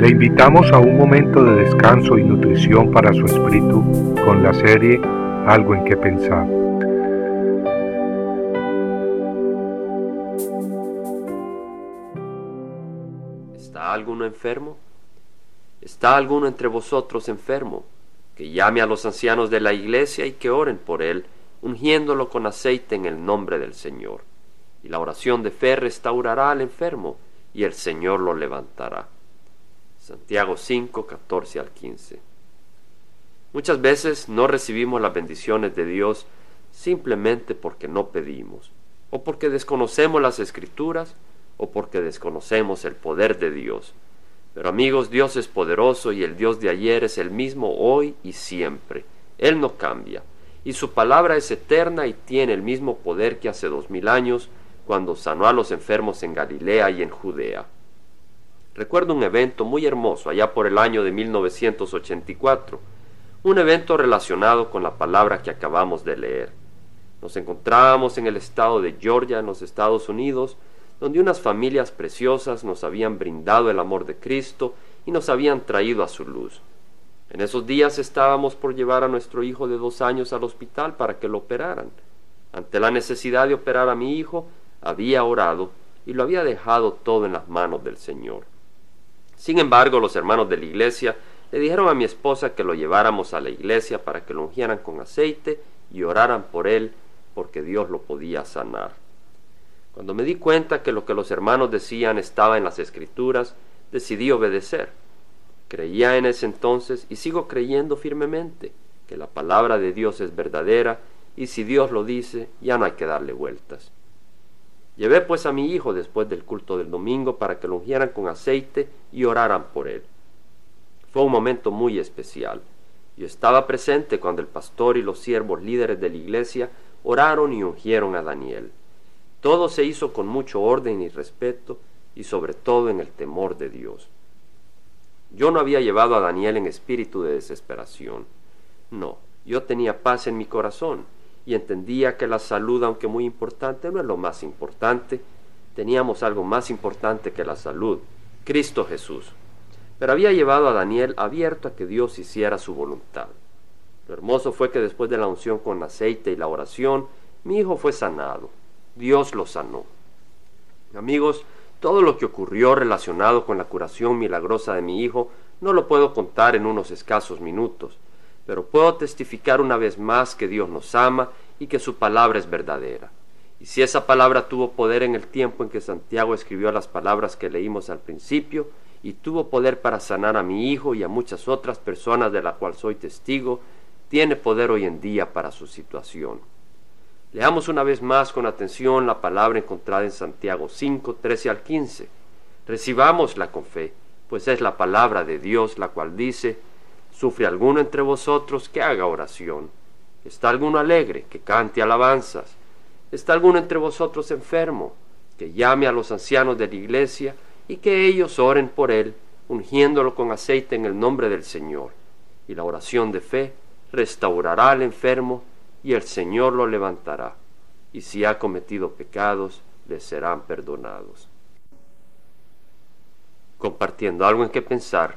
Le invitamos a un momento de descanso y nutrición para su espíritu con la serie Algo en que pensar. ¿Está alguno enfermo? ¿Está alguno entre vosotros enfermo? Que llame a los ancianos de la iglesia y que oren por él, ungiéndolo con aceite en el nombre del Señor. Y la oración de fe restaurará al enfermo, y el Señor lo levantará. Santiago 5, 14 al 15. Muchas veces no recibimos las bendiciones de Dios simplemente porque no pedimos, o porque desconocemos las escrituras, o porque desconocemos el poder de Dios. Pero amigos, Dios es poderoso y el Dios de ayer es el mismo hoy y siempre. Él no cambia, y su palabra es eterna y tiene el mismo poder que hace dos mil años cuando sanó a los enfermos en Galilea y en Judea. Recuerdo un evento muy hermoso allá por el año de 1984, un evento relacionado con la palabra que acabamos de leer. Nos encontrábamos en el estado de Georgia, en los Estados Unidos, donde unas familias preciosas nos habían brindado el amor de Cristo y nos habían traído a su luz. En esos días estábamos por llevar a nuestro hijo de dos años al hospital para que lo operaran. Ante la necesidad de operar a mi hijo, había orado y lo había dejado todo en las manos del Señor. Sin embargo, los hermanos de la iglesia le dijeron a mi esposa que lo lleváramos a la iglesia para que lo ungieran con aceite y oraran por él, porque Dios lo podía sanar. Cuando me di cuenta que lo que los hermanos decían estaba en las escrituras, decidí obedecer. Creía en ese entonces y sigo creyendo firmemente que la palabra de Dios es verdadera y si Dios lo dice, ya no hay que darle vueltas. Llevé pues a mi hijo después del culto del domingo para que lo ungieran con aceite y oraran por él. Fue un momento muy especial. Yo estaba presente cuando el pastor y los siervos líderes de la iglesia oraron y ungieron a Daniel. Todo se hizo con mucho orden y respeto y sobre todo en el temor de Dios. Yo no había llevado a Daniel en espíritu de desesperación. No, yo tenía paz en mi corazón y entendía que la salud, aunque muy importante, no es lo más importante. Teníamos algo más importante que la salud, Cristo Jesús. Pero había llevado a Daniel abierto a que Dios hiciera su voluntad. Lo hermoso fue que después de la unción con aceite y la oración, mi hijo fue sanado. Dios lo sanó. Amigos, todo lo que ocurrió relacionado con la curación milagrosa de mi hijo no lo puedo contar en unos escasos minutos puedo testificar una vez más que Dios nos ama y que su palabra es verdadera. Y si esa palabra tuvo poder en el tiempo en que Santiago escribió las palabras que leímos al principio, y tuvo poder para sanar a mi hijo y a muchas otras personas de la cual soy testigo, tiene poder hoy en día para su situación. Leamos una vez más con atención la palabra encontrada en Santiago 5, 13 al 15. Recibámosla con fe, pues es la palabra de Dios la cual dice, ¿Sufre alguno entre vosotros que haga oración? ¿Está alguno alegre que cante alabanzas? ¿Está alguno entre vosotros enfermo que llame a los ancianos de la iglesia y que ellos oren por él, ungiéndolo con aceite en el nombre del Señor? Y la oración de fe restaurará al enfermo y el Señor lo levantará. Y si ha cometido pecados, le serán perdonados. Compartiendo algo en que pensar,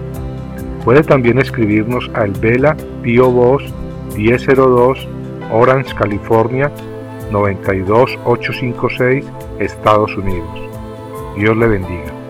Puede también escribirnos al Vela Pio Box 1002 Orange, California 92856, Estados Unidos. Dios le bendiga.